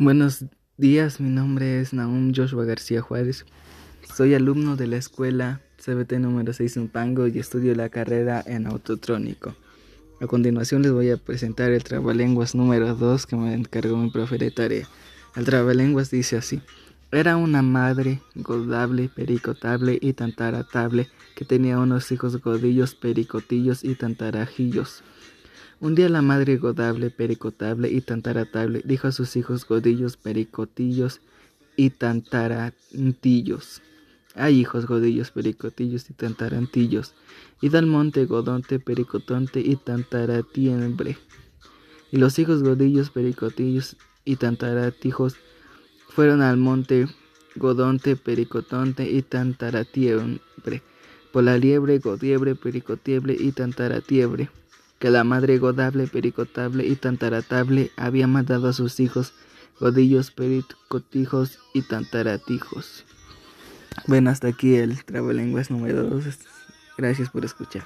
Buenos días, mi nombre es Naum Joshua García Juárez. Soy alumno de la escuela CBT número 6 Pango y estudio la carrera en autotrónico. A continuación les voy a presentar el trabalenguas número 2 que me encargó mi profe de tarea. El trabalenguas dice así. Era una madre godable, pericotable y tantaratable que tenía unos hijos godillos, pericotillos y tantarajillos. Un día la madre godable, pericotable y tantaratable dijo a sus hijos godillos, pericotillos y tantarantillos. Hay hijos godillos, pericotillos y tantarantillos. Id al monte godonte, pericotonte y tantaratiembre. Y los hijos godillos, pericotillos y tantaratijos fueron al monte godonte, pericotonte y tantaratiembre. Por la liebre, godiebre, pericotiebre y tantaratiebre que la madre godable, pericotable y tantaratable había mandado a sus hijos godillos, pericotijos y tantaratijos. Bueno, hasta aquí el trabalenguas número 2. Gracias por escuchar.